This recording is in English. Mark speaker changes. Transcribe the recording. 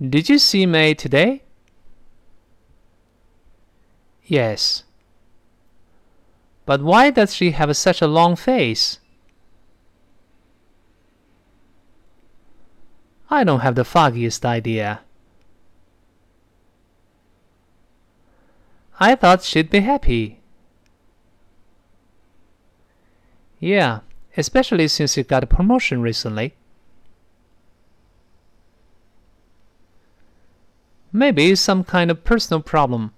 Speaker 1: Did you see May today? Yes. But why does she have such a long face? I don't have the foggiest idea. I thought she'd be happy. Yeah, especially since you got a promotion recently. Maybe some kind of personal problem.